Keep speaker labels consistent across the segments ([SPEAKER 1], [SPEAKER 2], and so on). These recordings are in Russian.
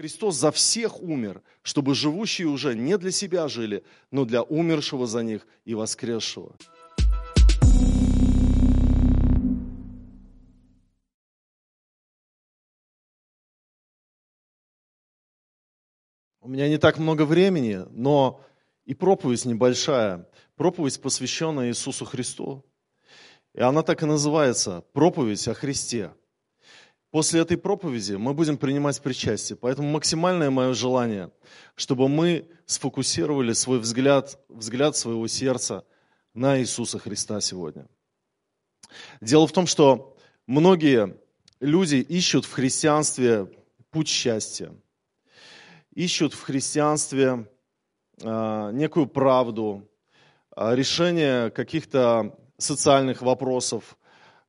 [SPEAKER 1] Христос за всех умер, чтобы живущие уже не для себя жили, но для умершего за них и воскресшего. У меня не так много времени, но и проповедь небольшая, проповедь, посвященная Иисусу Христу. И она так и называется «Проповедь о Христе». После этой проповеди мы будем принимать причастие. Поэтому максимальное мое желание, чтобы мы сфокусировали свой взгляд, взгляд своего сердца на Иисуса Христа сегодня. Дело в том, что многие люди ищут в христианстве путь счастья, ищут в христианстве э, некую правду, э, решение каких-то социальных вопросов,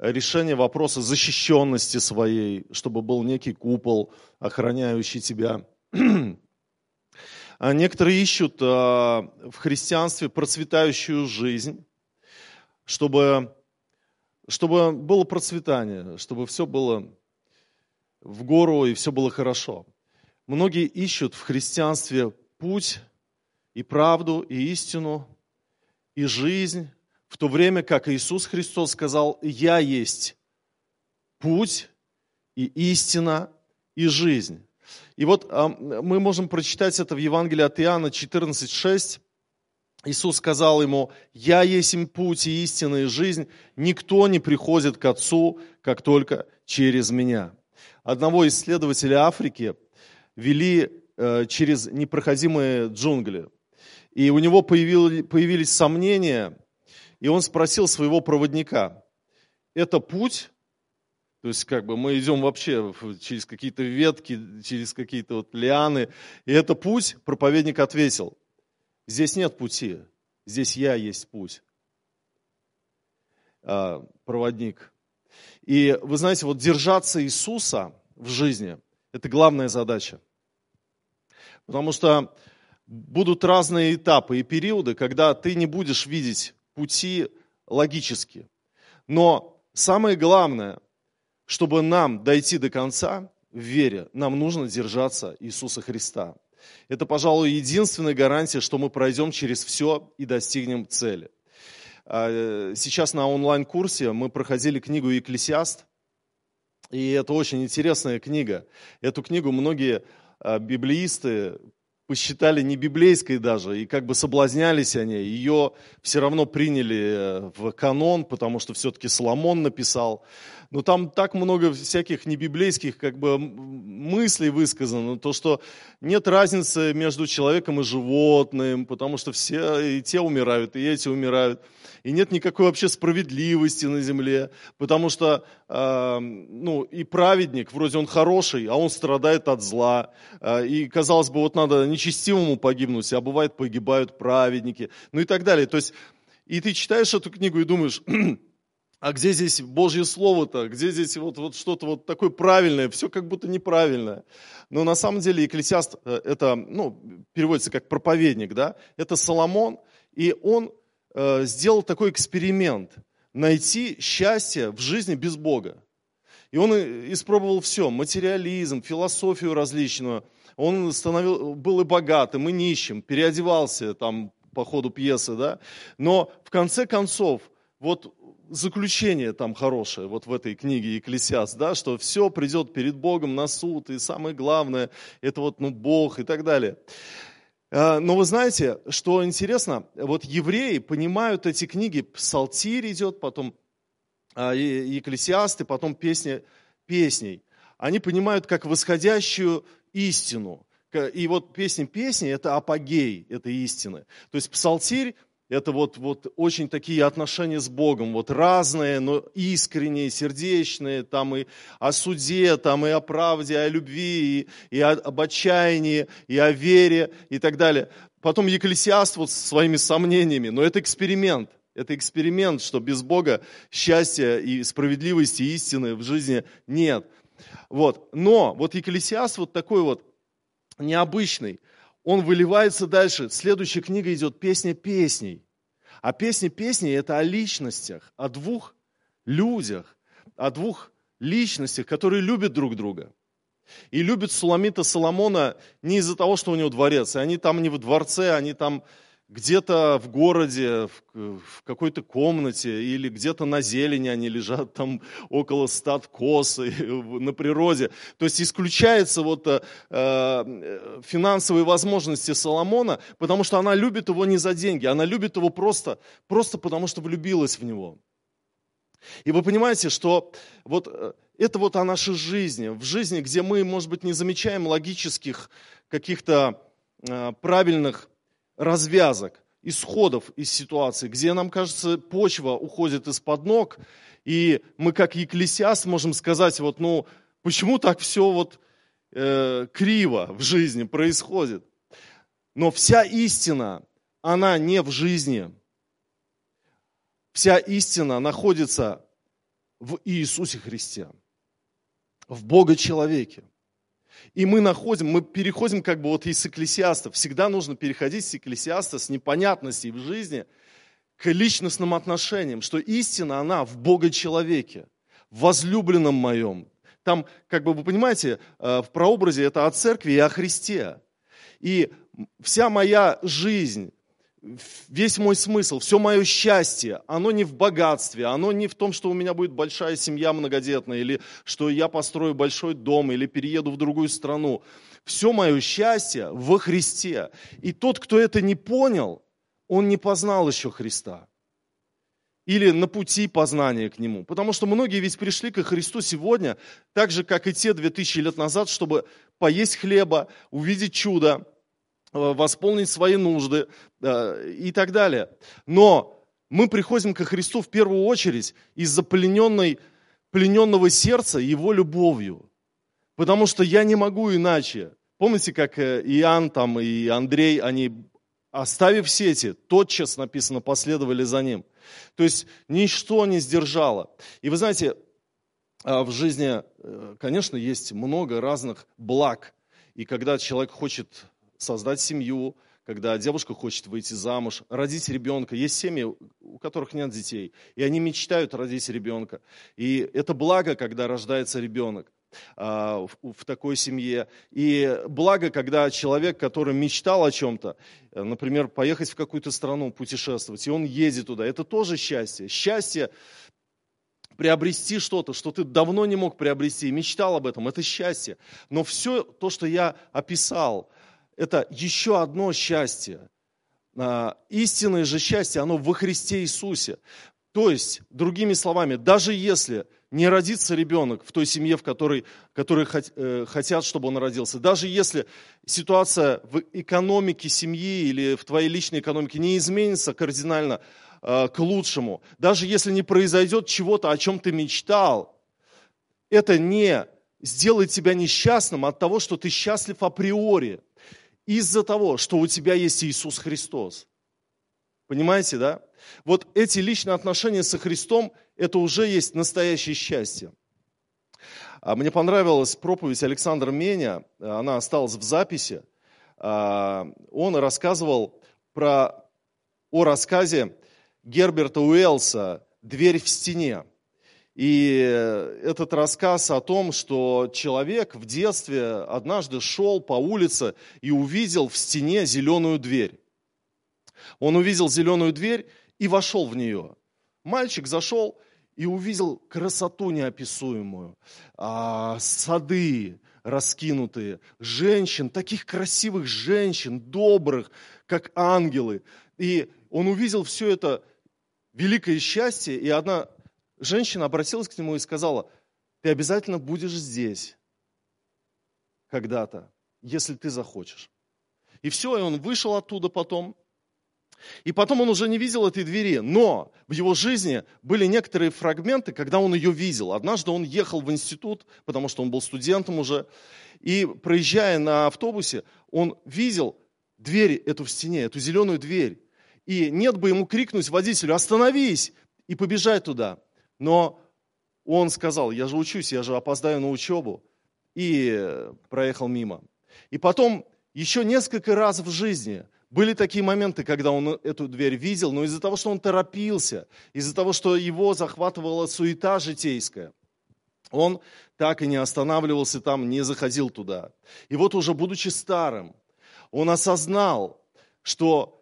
[SPEAKER 1] решение вопроса защищенности своей, чтобы был некий купол, охраняющий тебя. А некоторые ищут а, в христианстве процветающую жизнь, чтобы, чтобы было процветание, чтобы все было в гору и все было хорошо. Многие ищут в христианстве путь и правду, и истину, и жизнь, в то время как Иисус Христос сказал, «Я есть путь и истина и жизнь». И вот а, мы можем прочитать это в Евангелии от Иоанна 14,6. Иисус сказал ему, «Я есть им путь и истина и жизнь, никто не приходит к Отцу, как только через Меня». Одного исследователя Африки вели э, через непроходимые джунгли. И у него появились сомнения, и он спросил своего проводника, это путь? То есть как бы мы идем вообще через какие-то ветки, через какие-то вот лианы. И это путь? Проповедник ответил, здесь нет пути, здесь я есть путь. А, проводник. И вы знаете, вот держаться Иисуса в жизни – это главная задача. Потому что будут разные этапы и периоды, когда ты не будешь видеть пути логически. Но самое главное, чтобы нам дойти до конца в вере, нам нужно держаться Иисуса Христа. Это, пожалуй, единственная гарантия, что мы пройдем через все и достигнем цели. А, сейчас на онлайн-курсе мы проходили книгу «Екклесиаст», и это очень интересная книга. Эту книгу многие а, библеисты посчитали не библейской даже, и как бы соблазнялись они. Ее все равно приняли э, в канон, потому что все-таки Соломон написал. Но там так много всяких небиблейских как бы мыслей высказано, то, что нет разницы между человеком и животным, потому что все и те умирают, и эти умирают. И нет никакой вообще справедливости на земле, потому что, э, ну, и праведник, вроде он хороший, а он страдает от зла, э, и, казалось бы, вот надо нечестивому погибнуть, а бывает погибают праведники, ну и так далее. То есть, и ты читаешь эту книгу и думаешь, а где здесь Божье Слово-то, где здесь вот, вот что-то вот такое правильное, все как будто неправильное. Но на самом деле Екклесиаст, э, это, ну, переводится как проповедник, да, это Соломон, и он Э, сделал такой эксперимент – найти счастье в жизни без Бога. И он испробовал все, материализм, философию различную. Он становил, был и богатым, и нищим, переодевался там по ходу пьесы, да. Но в конце концов, вот заключение там хорошее, вот в этой книге Екклесиаст, да, что все придет перед Богом на суд, и самое главное, это вот, ну, Бог и так далее. Э, но вы знаете, что интересно, вот евреи понимают эти книги, Псалтирь идет, потом а, Екклесиасты, потом песни, песней. Они понимают как восходящую истину. И вот песни песни – это апогей этой истины. То есть псалтирь это вот, вот очень такие отношения с Богом, вот разные, но искренние, сердечные, там и о суде, там и о правде, о любви, и, и об отчаянии, и о вере, и так далее. Потом Екклесиаст вот со своими сомнениями, но это эксперимент. Это эксперимент, что без Бога счастья и справедливости, и истины в жизни нет. Вот. Но вот Екклесиаст вот такой вот необычный – он выливается дальше. Следующая книга идет «Песня песней». А песня песней – это о личностях, о двух людях, о двух личностях, которые любят друг друга. И любит Суламита Соломона не из-за того, что у него дворец. И они там не в дворце, они там где-то в городе, в, какой-то комнате или где-то на зелени они лежат там около стад коз на природе. То есть исключается вот э, э, финансовые возможности Соломона, потому что она любит его не за деньги, она любит его просто, просто потому что влюбилась в него. И вы понимаете, что вот э, это вот о нашей жизни, в жизни, где мы, может быть, не замечаем логических каких-то э, правильных развязок, исходов из ситуации, где нам кажется, почва уходит из-под ног, и мы как екклесиаст можем сказать, вот, ну, почему так все вот э, криво в жизни происходит. Но вся истина, она не в жизни. Вся истина находится в Иисусе Христе, в Бога человеке. И мы находим, мы переходим как бы вот из экклесиаста. Всегда нужно переходить с экклесиаста, с непонятностей в жизни к личностным отношениям, что истина, она в Бога-человеке, в возлюбленном моем. Там, как бы вы понимаете, э, в прообразе это о церкви и о Христе. И вся моя жизнь, весь мой смысл, все мое счастье, оно не в богатстве, оно не в том, что у меня будет большая семья многодетная, или что я построю большой дом, или перееду в другую страну. Все мое счастье во Христе. И тот, кто это не понял, он не познал еще Христа. Или на пути познания к Нему. Потому что многие ведь пришли к Христу сегодня, так же, как и те 2000 лет назад, чтобы поесть хлеба, увидеть чудо, восполнить свои нужды э, и так далее. Но мы приходим ко Христу в первую очередь из-за плененной, плененного сердца Его любовью. Потому что я не могу иначе. Помните, как э, Иоанн там, и Андрей, они, оставив сети, тотчас, написано, последовали за ним. То есть ничто не сдержало. И вы знаете, в жизни, конечно, есть много разных благ. И когда человек хочет создать семью, когда девушка хочет выйти замуж, родить ребенка. Есть семьи, у которых нет детей, и они мечтают родить ребенка. И это благо, когда рождается ребенок а, в такой семье. И благо, когда человек, который мечтал о чем-то, например, поехать в какую-то страну, путешествовать, и он едет туда, это тоже счастье. Счастье приобрести что-то, что ты давно не мог приобрести, мечтал об этом, это счастье. Но все то, что я описал, это еще одно счастье. А, истинное же счастье, оно во Христе Иисусе. То есть, другими словами, даже если не родится ребенок в той семье, в которой, которые э, хотят, чтобы он родился, даже если ситуация в экономике семьи или в твоей личной экономике не изменится кардинально э, к лучшему, даже если не произойдет чего-то, о чем ты мечтал, это не сделает тебя несчастным от того, что ты счастлив априори из-за того, что у тебя есть Иисус Христос. Понимаете, да? Вот эти личные отношения со Христом, это уже есть настоящее счастье. А мне понравилась проповедь Александра Меня, она осталась в записи. А, он рассказывал про, о рассказе Герберта Уэллса «Дверь в стене». И этот рассказ о том, что человек в детстве однажды шел по улице и увидел в стене зеленую дверь. Он увидел зеленую дверь и вошел в нее. Мальчик зашел и увидел красоту неописуемую, а, сады раскинутые, женщин, таких красивых женщин, добрых, как ангелы. И он увидел все это великое счастье, и одна женщина обратилась к нему и сказала, ты обязательно будешь здесь когда-то, если ты захочешь. И все, и он вышел оттуда потом. И потом он уже не видел этой двери, но в его жизни были некоторые фрагменты, когда он ее видел. Однажды он ехал в институт, потому что он был студентом уже, и проезжая на автобусе, он видел дверь эту в стене, эту зеленую дверь. И нет бы ему крикнуть водителю, остановись, и побежать туда. Но он сказал, я же учусь, я же опоздаю на учебу. И проехал мимо. И потом еще несколько раз в жизни были такие моменты, когда он эту дверь видел, но из-за того, что он торопился, из-за того, что его захватывала суета житейская, Он так и не останавливался там, не заходил туда. И вот уже будучи старым, он осознал, что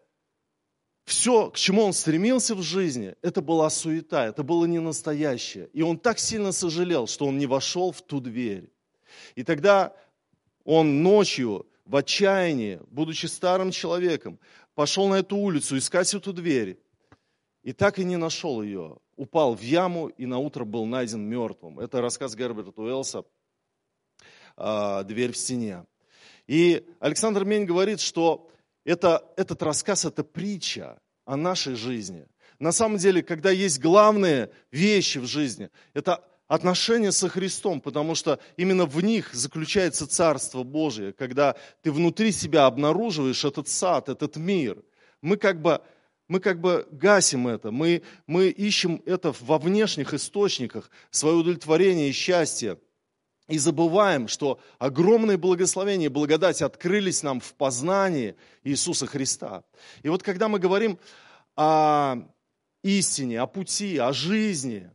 [SPEAKER 1] все, к чему он стремился в жизни, это была суета, это было не настоящее. И он так сильно сожалел, что он не вошел в ту дверь. И тогда он ночью в отчаянии, будучи старым человеком, пошел на эту улицу искать эту дверь. И так и не нашел ее. Упал в яму и на утро был найден мертвым. Это рассказ Герберта Уэллса «Дверь в стене». И Александр Мень говорит, что это, этот рассказ – это притча о нашей жизни. На самом деле, когда есть главные вещи в жизни, это отношения со Христом, потому что именно в них заключается Царство Божие, когда ты внутри себя обнаруживаешь этот сад, этот мир. Мы как бы, мы как бы гасим это, мы, мы ищем это во внешних источниках, свое удовлетворение и счастье. И забываем, что огромные благословения и благодать открылись нам в познании Иисуса Христа. И вот когда мы говорим о истине, о пути, о жизни,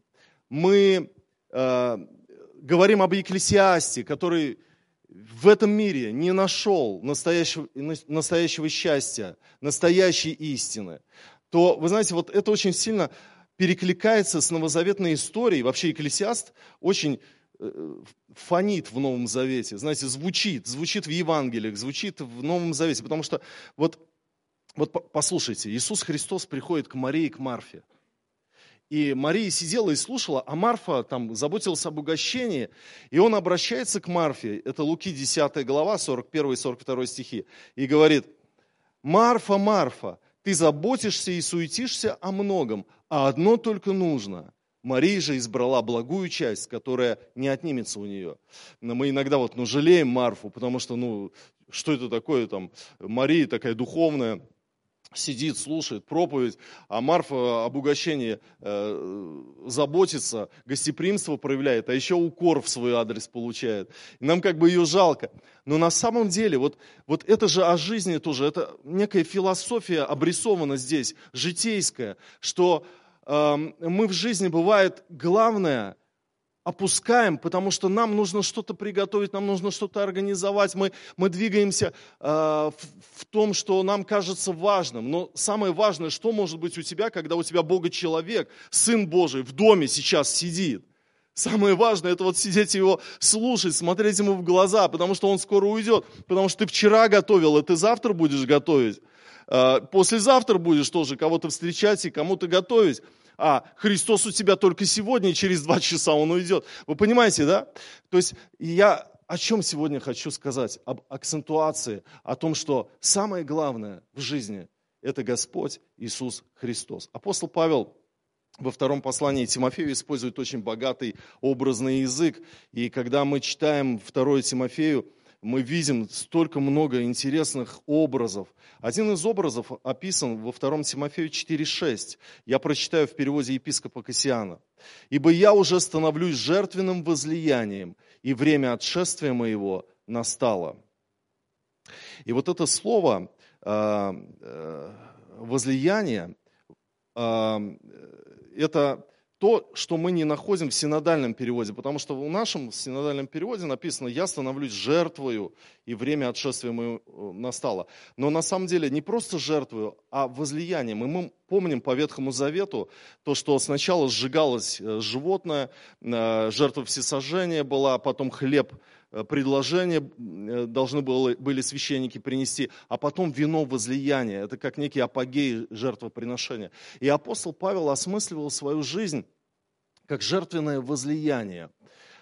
[SPEAKER 1] мы э, говорим об Екклесиасте, который в этом мире не нашел настоящего, настоящего счастья, настоящей истины, то, вы знаете, вот это очень сильно перекликается с новозаветной историей. Вообще Екклесиаст очень э, фонит в Новом Завете, знаете, звучит, звучит в Евангелиях, звучит в Новом Завете, потому что вот, вот послушайте, Иисус Христос приходит к Марии и к Марфе. И Мария сидела и слушала, а Марфа там заботилась об угощении. И он обращается к Марфе, это Луки 10 глава, 41-42 стихи, и говорит, Марфа, Марфа, ты заботишься и суетишься о многом, а одно только нужно. Мария же избрала благую часть, которая не отнимется у нее. Но мы иногда вот, ну, жалеем Марфу, потому что, ну, что это такое, там, Мария такая духовная, сидит, слушает проповедь, а Марфа об угощении э, заботится, гостеприимство проявляет, а еще укор в свой адрес получает. И нам как бы ее жалко. Но на самом деле, вот, вот это же о жизни тоже, это некая философия обрисована здесь, житейская, что мы в жизни бывает главное – опускаем, потому что нам нужно что-то приготовить, нам нужно что-то организовать. Мы, мы двигаемся э, в, в том, что нам кажется важным. Но самое важное, что может быть у тебя, когда у тебя Бога человек, Сын Божий в доме сейчас сидит. Самое важное, это вот сидеть его слушать, смотреть ему в глаза, потому что он скоро уйдет. Потому что ты вчера готовил, а ты завтра будешь готовить. Э, послезавтра будешь тоже кого-то встречать и кому-то готовить а Христос у тебя только сегодня, через два часа Он уйдет. Вы понимаете, да? То есть я о чем сегодня хочу сказать? Об акцентуации, о том, что самое главное в жизни – это Господь Иисус Христос. Апостол Павел во втором послании Тимофею использует очень богатый образный язык. И когда мы читаем второе Тимофею, мы видим столько много интересных образов. Один из образов описан во втором Тимофею 4.6. Я прочитаю в переводе епископа Кассиана. «Ибо я уже становлюсь жертвенным возлиянием, и время отшествия моего настало». И вот это слово а, э, возлияние, а, это то, что мы не находим в синодальном переводе, потому что в нашем синодальном переводе написано «я становлюсь жертвою, и время отшествия мое э, настало». Но на самом деле не просто жертвою, а возлиянием. И мы помним по Ветхому Завету то, что сначала сжигалось э, животное, э, жертва всесожжения была, потом хлеб предложение должны были священники принести, а потом вино возлияния. Это как некий апогей жертвоприношения. И апостол Павел осмысливал свою жизнь как жертвенное возлияние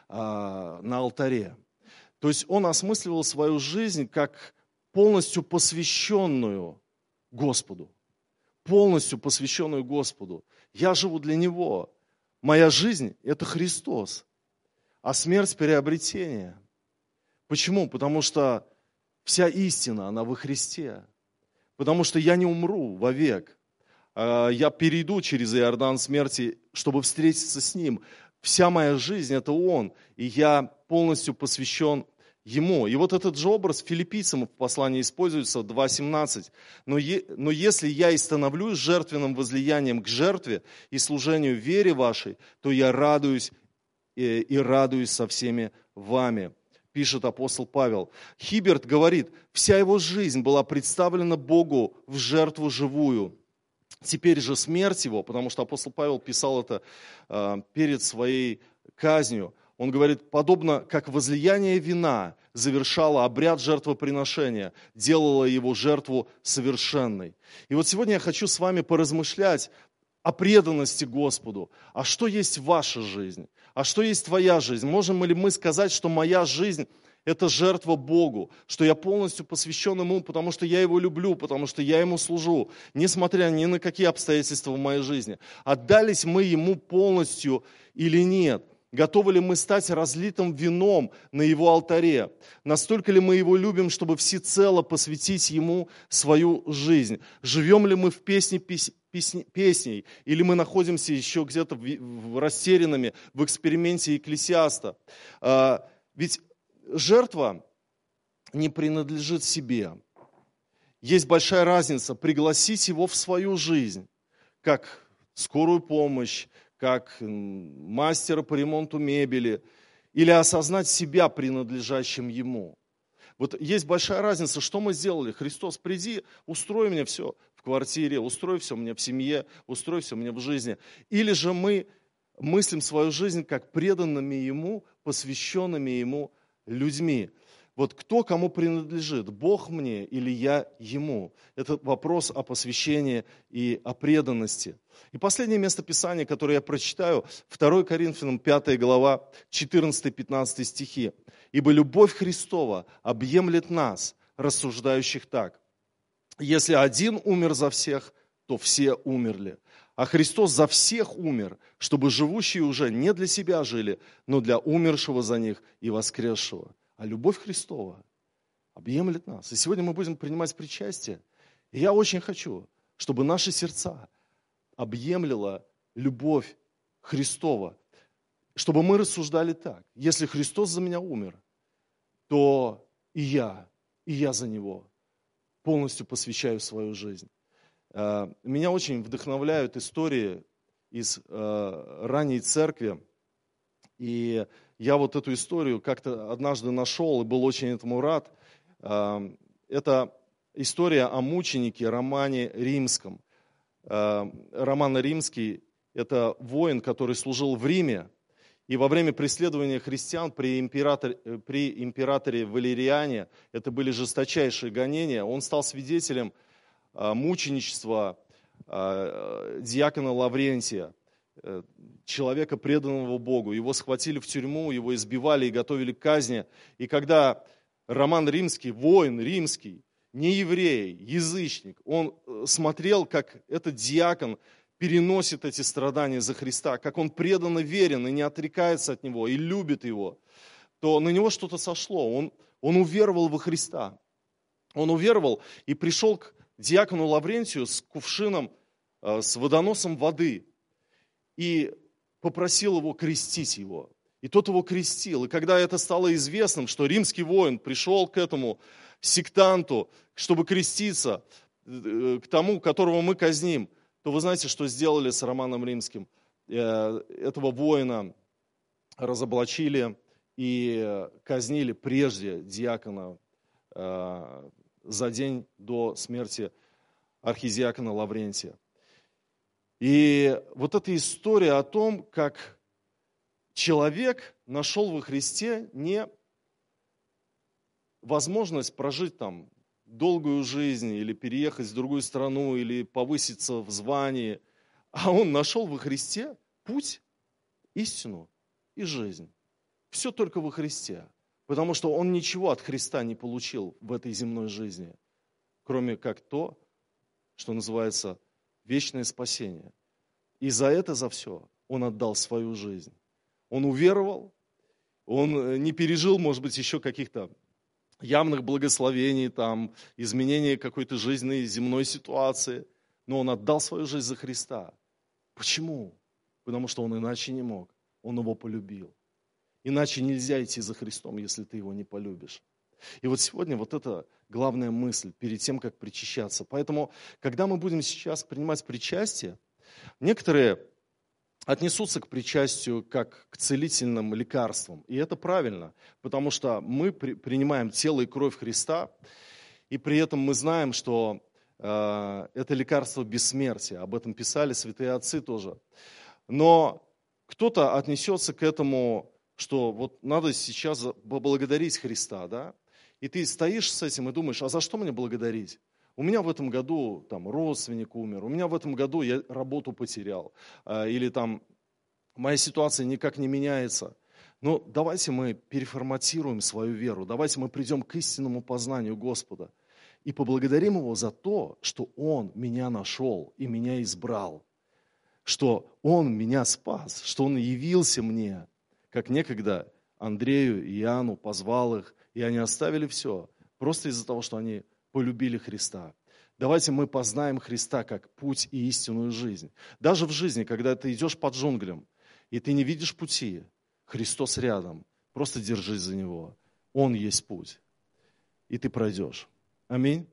[SPEAKER 1] а, на алтаре. То есть он осмысливал свою жизнь как полностью посвященную Господу. Полностью посвященную Господу. Я живу для Него. Моя жизнь – это Христос. А смерть – приобретение. Почему? Потому что вся истина, она во Христе. Потому что я не умру вовек. А, я перейду через Иордан смерти, чтобы встретиться с Ним. Вся моя жизнь – это Он, и я полностью посвящен Ему. И вот этот же образ филиппийцам в послании используется 2.17. Но, е, но если я и становлюсь жертвенным возлиянием к жертве и служению вере вашей, то я радуюсь и, и радуюсь со всеми вами пишет апостол Павел. Хиберт говорит, вся его жизнь была представлена Богу в жертву живую. Теперь же смерть его, потому что апостол Павел писал это э, перед своей казнью, он говорит, подобно как возлияние вина завершало обряд жертвоприношения, делало его жертву совершенной. И вот сегодня я хочу с вами поразмышлять о преданности Господу. А что есть ваша жизнь? А что есть твоя жизнь? Можем ли мы сказать, что моя жизнь – это жертва Богу, что я полностью посвящен Ему, потому что я Его люблю, потому что я Ему служу, несмотря ни на какие обстоятельства в моей жизни. Отдались мы Ему полностью или нет? Готовы ли мы стать разлитым вином на Его алтаре? Настолько ли мы Его любим, чтобы всецело посвятить Ему свою жизнь? Живем ли мы в песне песней? Или мы находимся еще где-то растерянными в эксперименте экклесиаста? А, ведь жертва не принадлежит себе. Есть большая разница пригласить его в свою жизнь, как скорую помощь, как мастера по ремонту мебели, или осознать себя принадлежащим ему. Вот есть большая разница, что мы сделали. Христос, приди, устрой мне все в квартире, устрой все мне в семье, устрой все мне в жизни. Или же мы мыслим свою жизнь как преданными Ему, посвященными Ему людьми. Вот кто кому принадлежит, Бог мне или я Ему? Это вопрос о посвящении и о преданности. И последнее место Писания, которое я прочитаю, 2 Коринфянам 5 глава, 14-15 стихи. «Ибо любовь Христова объемлет нас, рассуждающих так. Если один умер за всех, то все умерли. А Христос за всех умер, чтобы живущие уже не для себя жили, но для умершего за них и воскресшего а любовь Христова объемлет нас. И сегодня мы будем принимать причастие. И я очень хочу, чтобы наши сердца объемлила любовь Христова, чтобы мы рассуждали так. Если Христос за меня умер, то и я, и я за Него полностью посвящаю свою жизнь. Э, меня очень вдохновляют истории из э, ранней церкви. И я вот эту историю как-то однажды нашел и был очень этому рад. Это история о мученике Романе Римском. Роман Римский – это воин, который служил в Риме, и во время преследования христиан при императоре, при императоре Валериане, это были жесточайшие гонения, он стал свидетелем мученичества диакона Лаврентия. Э, человека, преданного Богу. Его схватили в тюрьму, его избивали и готовили к казни. И когда Роман Римский, воин римский, не еврей, язычник, он э, смотрел, как этот диакон переносит эти страдания за Христа, как он преданно верен и не отрекается от него, и любит его, то на него что-то сошло. Он, он уверовал во Христа. Он уверовал и пришел к диакону Лаврентию с кувшином, э, с водоносом воды и попросил его крестить его. И тот его крестил. И когда это стало известным, что римский воин пришел к этому сектанту, чтобы креститься, э, к тому, которого мы казним, то вы знаете, что сделали с Романом Римским? Э, этого воина разоблачили и казнили прежде диакона за день до смерти архизиакона Лаврентия. И вот эта история о том, как человек нашел во Христе не возможность прожить там долгую жизнь или переехать в другую страну или повыситься в звании, а он нашел во Христе путь, истину и жизнь. Все только во Христе, потому что он ничего от Христа не получил в этой земной жизни, кроме как то, что называется вечное спасение. И за это, за все он отдал свою жизнь. Он уверовал, он э, не пережил, может быть, еще каких-то явных благословений, там, изменения какой-то жизненной земной ситуации, но он отдал свою жизнь за Христа. Почему? Потому что он иначе не мог. Он его полюбил. Иначе нельзя идти за Христом, если ты его не полюбишь. И вот сегодня вот это главная мысль перед тем, как причащаться. Поэтому, когда мы будем сейчас принимать причастие, некоторые отнесутся к причастию как к целительным лекарствам. И это правильно, потому что мы при, принимаем тело и кровь Христа, и при этом мы знаем, что э, это лекарство бессмертия. Об этом писали святые отцы тоже. Но кто-то отнесется к этому, что вот надо сейчас поблагодарить Христа, да? И ты стоишь с этим и думаешь, а за что мне благодарить? У меня в этом году там родственник умер, у меня в этом году я работу потерял, а, или там моя ситуация никак не меняется. Но давайте мы переформатируем свою веру, давайте мы придем к истинному познанию Господа и поблагодарим Его за то, что Он меня нашел и меня избрал, что Он меня спас, что Он явился мне, как некогда Андрею и Иоанну позвал их, и они оставили все, просто из-за того, что они полюбили Христа. Давайте мы познаем Христа как путь и истинную жизнь. Даже в жизни, когда ты идешь под джунглям, и ты не видишь пути, Христос рядом, просто держись за Него. Он есть путь. И ты пройдешь. Аминь.